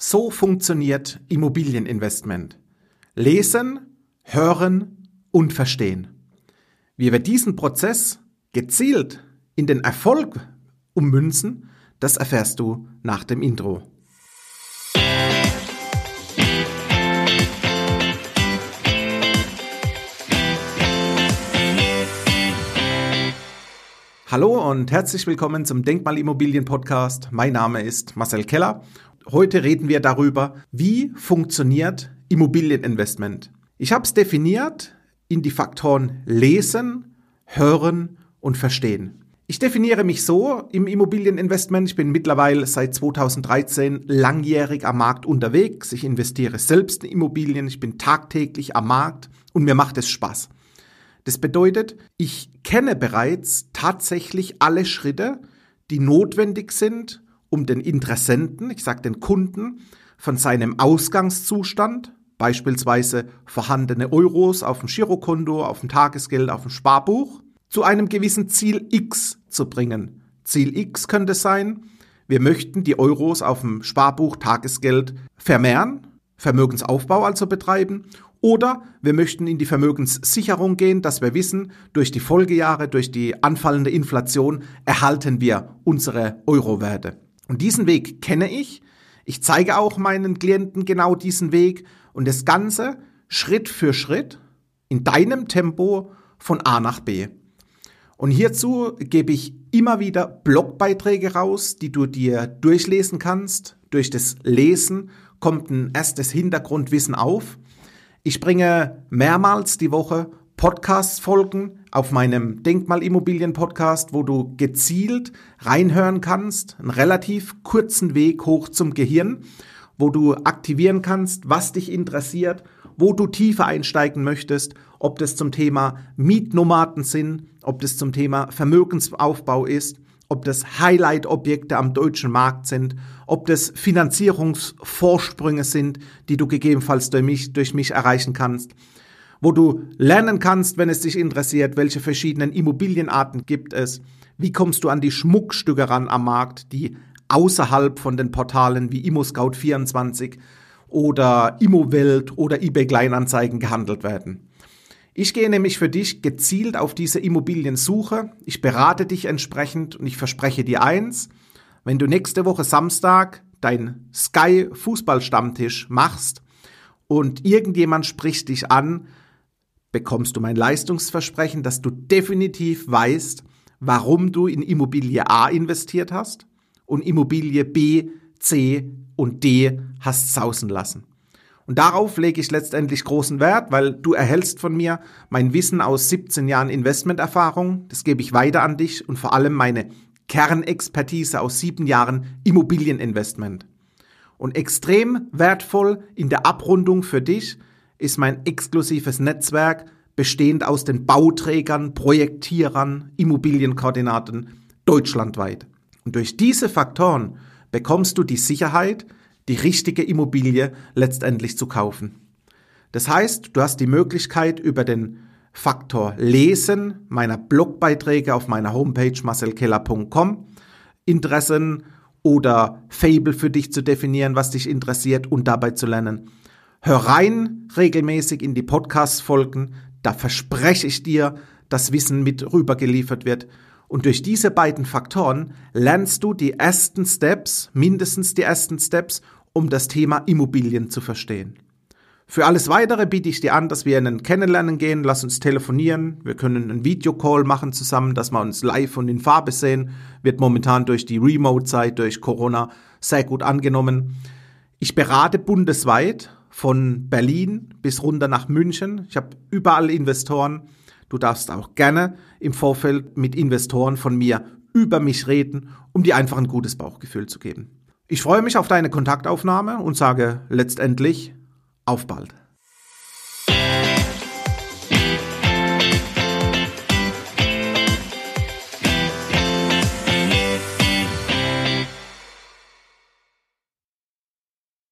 So funktioniert Immobilieninvestment. Lesen, hören und verstehen. Wie wir diesen Prozess gezielt in den Erfolg ummünzen, das erfährst du nach dem Intro. Hallo und herzlich willkommen zum Denkmalimmobilien Podcast. Mein Name ist Marcel Keller. Heute reden wir darüber, wie funktioniert Immobilieninvestment. Ich habe es definiert in die Faktoren lesen, hören und verstehen. Ich definiere mich so im Immobilieninvestment. Ich bin mittlerweile seit 2013 langjährig am Markt unterwegs. Ich investiere selbst in Immobilien. Ich bin tagtäglich am Markt und mir macht es Spaß. Das bedeutet, ich kenne bereits tatsächlich alle Schritte, die notwendig sind, um den Interessenten, ich sage den Kunden, von seinem Ausgangszustand, beispielsweise vorhandene Euros auf dem Girokonto, auf dem Tagesgeld, auf dem Sparbuch, zu einem gewissen Ziel X zu bringen. Ziel X könnte sein, wir möchten die Euros auf dem Sparbuch Tagesgeld vermehren, Vermögensaufbau also betreiben oder wir möchten in die Vermögenssicherung gehen, dass wir wissen, durch die Folgejahre, durch die anfallende Inflation erhalten wir unsere Eurowerte. Und diesen Weg kenne ich. Ich zeige auch meinen Klienten genau diesen Weg und das Ganze Schritt für Schritt in deinem Tempo von A nach B. Und hierzu gebe ich immer wieder Blogbeiträge raus, die du dir durchlesen kannst. Durch das Lesen kommt ein erstes Hintergrundwissen auf. Ich bringe mehrmals die Woche Podcast-Folgen auf meinem Denkmalimmobilien-Podcast, wo du gezielt reinhören kannst, einen relativ kurzen Weg hoch zum Gehirn, wo du aktivieren kannst, was dich interessiert, wo du tiefer einsteigen möchtest, ob das zum Thema Mietnomaden sind, ob das zum Thema Vermögensaufbau ist, ob das Highlight-Objekte am deutschen Markt sind, ob das Finanzierungsvorsprünge sind, die du gegebenenfalls durch mich, durch mich erreichen kannst, wo du lernen kannst, wenn es dich interessiert, welche verschiedenen Immobilienarten gibt es, wie kommst du an die Schmuckstücke ran am Markt, die außerhalb von den Portalen wie ImmoScout24 oder Immowelt oder eBay Kleinanzeigen gehandelt werden. Ich gehe nämlich für dich gezielt auf diese Immobiliensuche. Ich berate dich entsprechend und ich verspreche dir eins, wenn du nächste Woche Samstag dein Sky Fußballstammtisch machst und irgendjemand spricht dich an, bekommst du mein Leistungsversprechen, dass du definitiv weißt, warum du in Immobilie A investiert hast und Immobilie B, C und D hast sausen lassen. Und darauf lege ich letztendlich großen Wert, weil du erhältst von mir mein Wissen aus 17 Jahren Investmenterfahrung. Das gebe ich weiter an dich und vor allem meine Kernexpertise aus sieben Jahren Immobilieninvestment. Und extrem wertvoll in der Abrundung für dich ist mein exklusives Netzwerk, bestehend aus den Bauträgern, Projektierern, Immobilienkoordinaten deutschlandweit. Und durch diese Faktoren bekommst du die Sicherheit, die richtige Immobilie letztendlich zu kaufen. Das heißt, du hast die Möglichkeit über den Faktor Lesen meiner Blogbeiträge auf meiner Homepage marcelkeller.com Interessen oder Fable für dich zu definieren, was dich interessiert und dabei zu lernen. Hör rein regelmäßig in die Podcast-Folgen, da verspreche ich dir, dass Wissen mit rübergeliefert wird. Und durch diese beiden Faktoren lernst du die ersten Steps, mindestens die ersten Steps, um das Thema Immobilien zu verstehen. Für alles weitere biete ich dir an, dass wir in ein Kennenlernen gehen, lass uns telefonieren, wir können einen Videocall machen zusammen, dass wir uns live und in Farbe sehen, wird momentan durch die Remote-Zeit, durch Corona sehr gut angenommen. Ich berate bundesweit von Berlin bis runter nach München. Ich habe überall Investoren. Du darfst auch gerne im Vorfeld mit Investoren von mir über mich reden, um dir einfach ein gutes Bauchgefühl zu geben. Ich freue mich auf deine Kontaktaufnahme und sage letztendlich auf bald.